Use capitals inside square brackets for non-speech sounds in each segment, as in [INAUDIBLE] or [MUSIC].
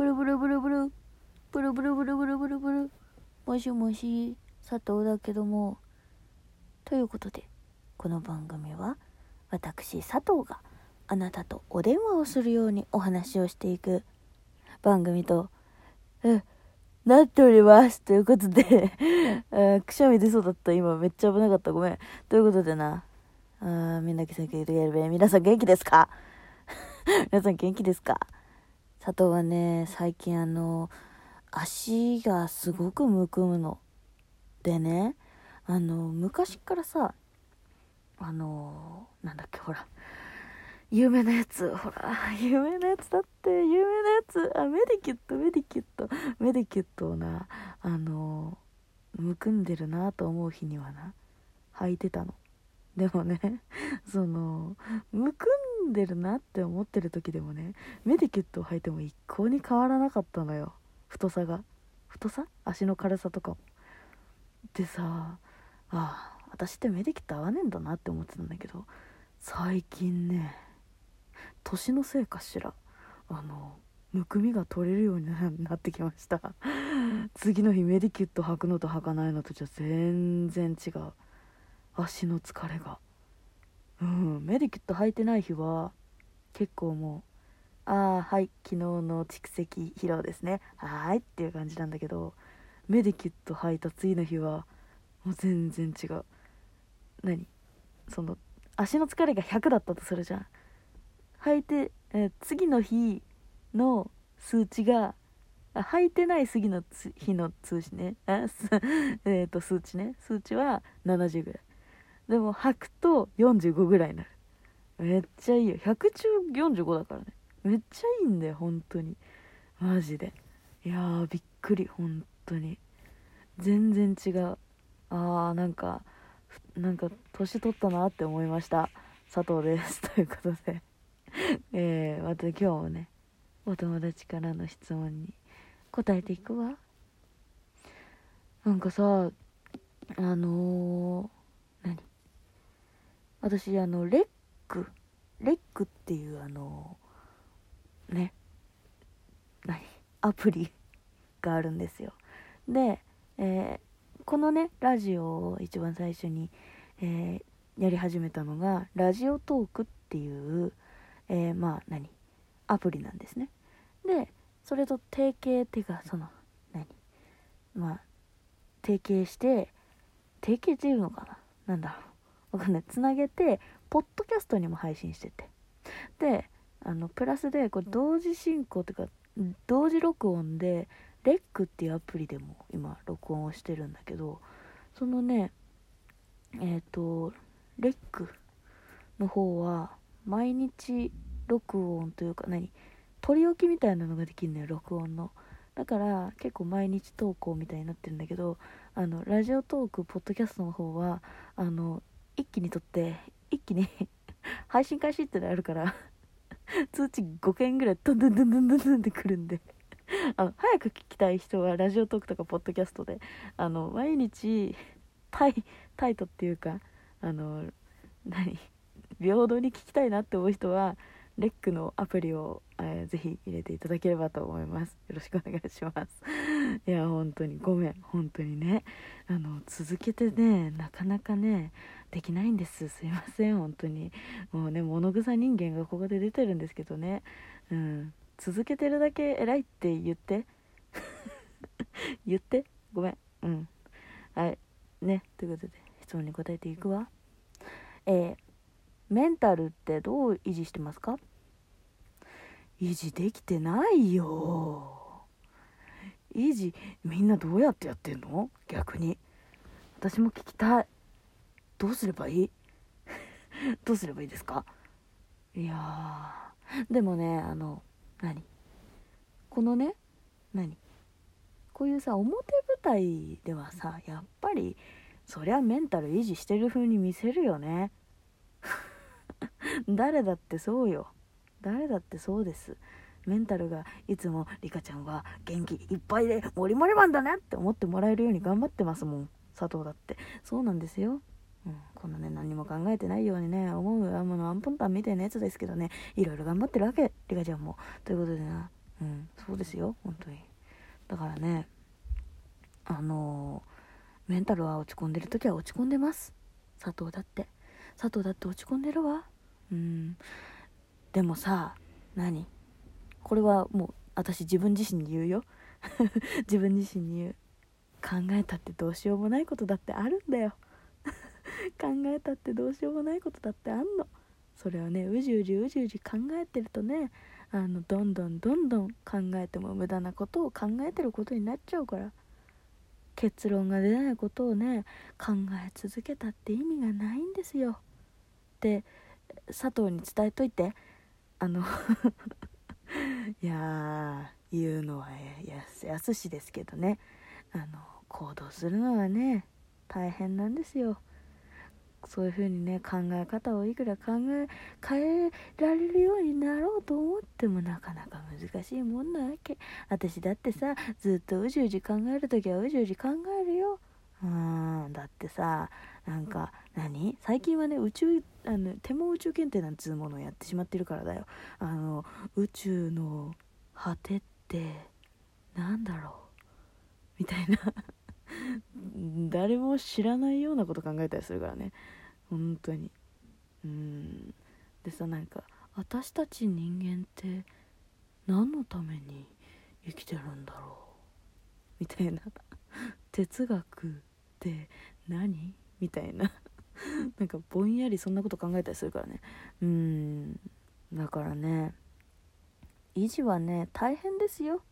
ブルブルブルブル。ブルブルブルブルブル。ブルもしもし佐藤だけども。ということでこの番組は私佐藤があなたとお電話をするようにお話をしていく番組と、え、なっております。ということで [LAUGHS] くしゃみ出そうだった。今めっちゃ危なかった。ごめん。ということでなあみんな元気でやるべ。皆さん元気ですか？[LAUGHS] 皆さん元気ですか？佐藤はね最近あの足がすごくむくむの。でねあの昔からさあのなんだっけほら有名なやつほら有名なやつだって有名なやつあメディキュットメディキュットメディキュットをなあのむくんでるなと思う日にはな履いてたの。でもねそのむくんでるなって思ってる時でもねメディキュットを履いても一向に変わらなかったのよ。太さが。太さ？足の軽さとか。もでさああ私ってメディキュット合わねえんだなって思ってたんだけど最近ね年のせいかしらあのむくみが取れるようになってきました。次の日メディキュット履くのと履かないのとじゃ全然違う。足の疲れが。うん。メディキュット履いてない日は結構もうああはい昨日の蓄積疲労ですね。はーいっていう感じなんだけどメディキュット履いた次の日はもう全然違う。何？その足の疲れが100だったとするじゃん。履いて、えー次の日の数値が履いてない次の日の数値ね。あすえーと数値ね。数値は70ぐらい。でも履くと45ぐらいになる。めっちゃいいよ。100中45だからね。めっちゃいいんだよ本当に。マジで。いやーびっくり。本当に。全然違う。あーなんかなんか年取ったなって思いました。佐藤です。[LAUGHS] ということで。えー、また今日もねお友達からの質問に答えていくわ。なんかさあのー、私あのレックレックっていうあのね何？[LAUGHS] アプリがあるんですよ。で、えーこのねラジオを一番最初に、えーやり始めたのがラジオトークっていう、えーまあ何？アプリなんですね。でそれと提携っていうかその何？まあ提携して提携っていうのかな？なんだろう。わかんない。つなげてポッドキャストにも配信してて。であのプラスでこれ同時進行っていうか同時録音でレックっていうアプリでも今録音をしてるんだけどそのねえっ、とレックの方は毎日録音というか何取り置きみたいなのができるのよ録音の。だから結構毎日投稿みたいになってるんだけどあのラジオトークポッドキャストの方はあの一気に撮って一気に [LAUGHS] 配信開始ってのあるから [LAUGHS] 通知5件ぐらいドンドンドンドンドンドンってくるんで。あの早く聞きたい人はラジオトークとかポッドキャストであの毎日タイタイトっていうかあの何 [LAUGHS] 平等に聞きたいなって思う人はレックのアプリを、えーぜひ入れていただければと思います。よろしくお願いします。[LAUGHS] いや本当にごめん。本当にね。あの続けてねなかなかねできないんです。すいません。本当に。もうね物臭人間がここで出てるんですけどね。うん。続けてるだけ偉いって言って。[LAUGHS] 言って。ごめん。うん。はい。ね。ということで質問に答えていくわ。えーメンタルってどう維持してますか？維持できてないよ。維持みんなどうやってやってんの？逆に。私も聞きたい。どうすればいい？[LAUGHS] どうすればいいですか？いやー。でもねあの何？このね何？こういうさ表舞台ではさやっぱりそりゃメンタル維持してる風に見せるよね。[LAUGHS] 誰だってそうよ。誰だってそうです。メンタルがいつもリカちゃんは元気いっぱいでモリモリマンだねって思ってもらえるように頑張ってますもん。佐藤だって。そうなんですよ。うん、こんなね何も考えてないようにね思うあのアンポンタンみたいなやつですけどね。いろいろ頑張ってるわけリカちゃんも。ということでな、うん、そうですよ本当に。だからねあのメンタルは落ち込んでる時は落ち込んでます。佐藤だって。佐藤だって落ち込んでるわ。うん。でもさ何？これはもう私自分自身に言うよ。[LAUGHS] 自分自身に言う。考えたってどうしようもないことだってあるんだよ。[LAUGHS] 考えたってどうしようもないことだってあんの。それをねうじうじうじうじ考えてるとねあのどんどんどんどん考えても無駄なことを考えてることになっちゃうから。結論が出ないことをね考え続けたって意味がないんですよ。って佐藤に伝えといて。あの [LAUGHS] いや言うのはやすやすしですけどね。あの行動するのはね大変なんですよ。そういう風にね考え方をいくら考え変えられるようになろうと思ってもなかなか難しいもんなわけ。私だってさずっとうじうじ考える時はうじうじ考えるよ。うんだってさなんか何？最近はね宇宙あの手も宇宙検定なんつうものをやってしまってるからだよ。あの宇宙の果てってなんだろう？みたいな。[LAUGHS] 誰も知らないようなこと考えたりするからね。本当に。うん。でさなんか私たち人間って何のために生きてるんだろう？みたいな。哲学って何？[LAUGHS] みたいな。[LAUGHS] なんかぼんやりそんなこと考えたりするからね。うん。だからね維持はね大変ですよ。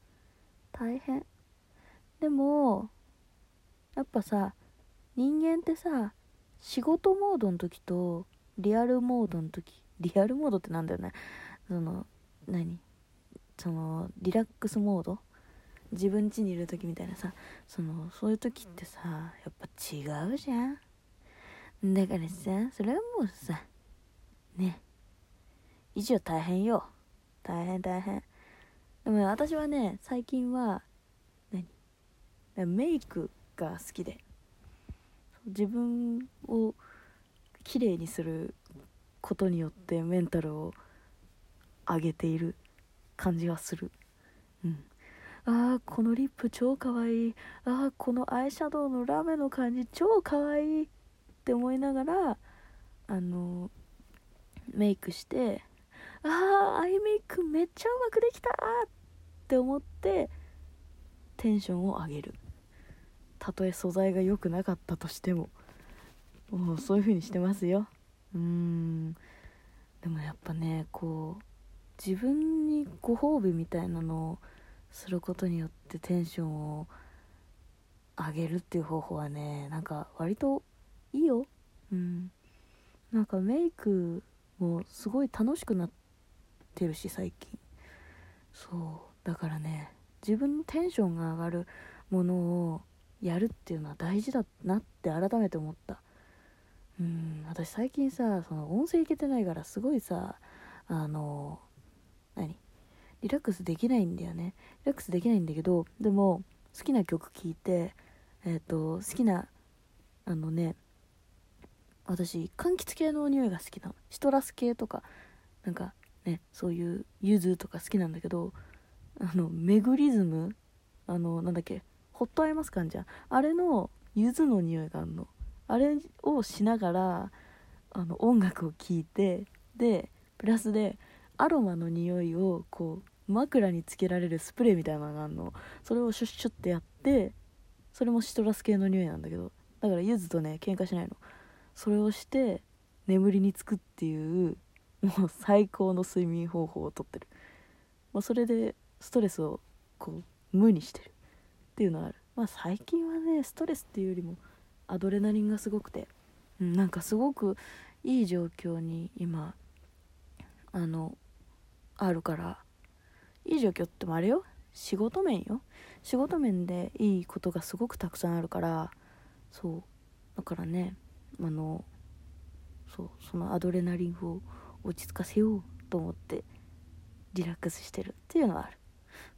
大変。でもやっぱさ人間ってさ仕事モードの時とリアルモードの時リアルモードってなんだよね。その何？そのリラックスモード。自分家にいる時みたいなさそのそういう時ってさやっぱ違うじゃん。だからさそれはもうさね。以上大変よ。大変大変。でも私はね最近は何？メイクが好きで。自分を綺麗にすることによってメンタルを上げている感じはする。うん。ああこのリップ超かわいいああこのアイシャドウのラメの感じ超かわいいって思いながらあのメイクしてああアイメイクめっちゃうまくできた!って思ってテンションを上げる。たとえ素材が良くなかったとしても。もうそういう風にしてますよ。うん。でもやっぱねこう自分にご褒美みたいなのをすることによってテンションを上げるっていう方法はねなんか割といいよ。うん。なんかメイクもすごい楽しくなってるし最近。そう。だからね自分のテンションが上がるものをやるっていうのは大事だなって改めて思った。うん。私最近さその音声いけてないからすごいさあの何？リラックスできないんだよね。リラックスできないんだけどでも好きな曲聴いてえっ、ー、と好きなあのね私柑橘系の匂いが好きなの。シトラス系とかなんかねそういう柚子とか好きなんだけどあのメグリズムあのなんだっけホットアイマスカンじゃん。あれの柚子の匂いがあるの。あれをしながらあの音楽を聴いてでプラスでアロマの匂いをこう枕につけられるスプレーみたいなのがあるの。それをシュッシュッてやってそれもシトラス系の匂いなんだけど。だから柚子とね喧嘩しないの。それをして眠りにつくっていうもう最高の睡眠方法をとってる、まあ、それでストレスをこう無にしてる。っていうのはある。まあ最近はねストレスっていうよりもアドレナリンがすごくて、うん、なんかすごくいい状況に今あのあるから。いい状況ってもあれよ。仕事面よ。仕事面でいいことがすごくたくさんあるから。そう。だからねあのそうそのアドレナリンを落ち着かせようと思ってリラックスしてるっていうのはある。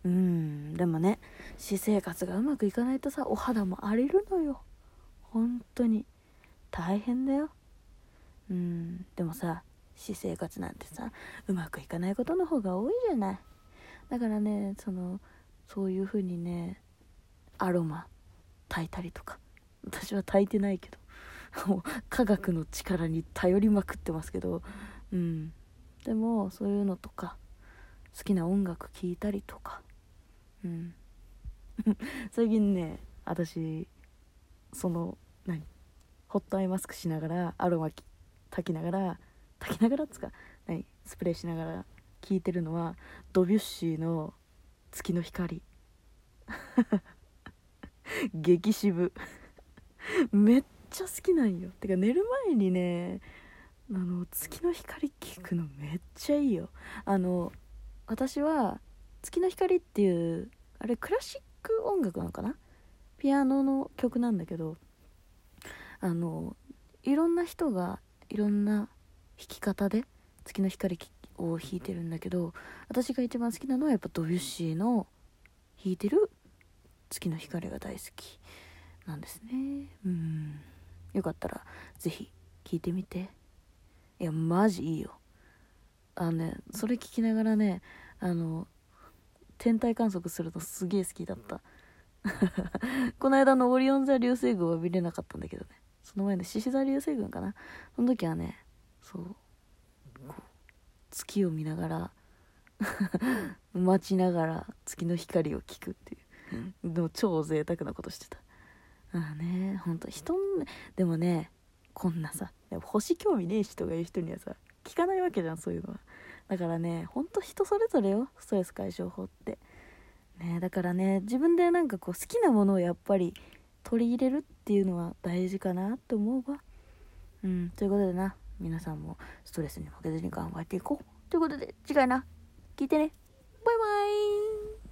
うんでもね私生活がうまくいかないとさお肌も荒れるのよ。本当に。大変だよ。うんでもさ私生活なんてさうまくいかないことの方が多いじゃない。だからねそのそういう風にねアロマ炊いたりとか。私は炊いてないけどもう [LAUGHS] 科学の力に頼りまくってますけど。うん。でもそういうのとか好きな音楽聴いたりとか。うん。[LAUGHS] 最近ね私その何？ホットアイマスクしながらアロマ炊きながら炊きながらっつか何スプレーしながら聴いてるのはドビュッシーの「月の光」[LAUGHS] 激渋。めっちゃ好きなんよ。てか寝る前にねあの月の光聞くのめっちゃいいよ。あの私は月の光っていうあれクラシック音楽なのかな？ピアノの曲なんだけどあのいろんな人がいろんな弾き方で月の光を弾いてるんだけど私が一番好きなのはやっぱドビュッシーの弾いてる月の光が大好き。なんですね。うん。よかったら是非聴いてみて。いやマジいいよ。あのねそれ聞きながらねあの天体観測するのすげえ好きだった。[LAUGHS] この間のオリオン座流星群は見れなかったんだけどね。その前の獅子座流星群かな。その時はねそう。月を見ながら [LAUGHS] 待ちながら月の光を聞くっていう。でも超贅沢なことしてた。ああねほんと人でもねこんなさ星興味ねえ人がいる人にはさ聞かないわけじゃんそういうのは。だからねほんと人それぞれよストレス解消法って。ねだからね自分でなんかこう好きなものをやっぱり取り入れるっていうのは大事かなって思うわ。うんということでな皆さんもストレスに負けずに頑張っていこう。ということで次回な。聞いてね。バイバイ。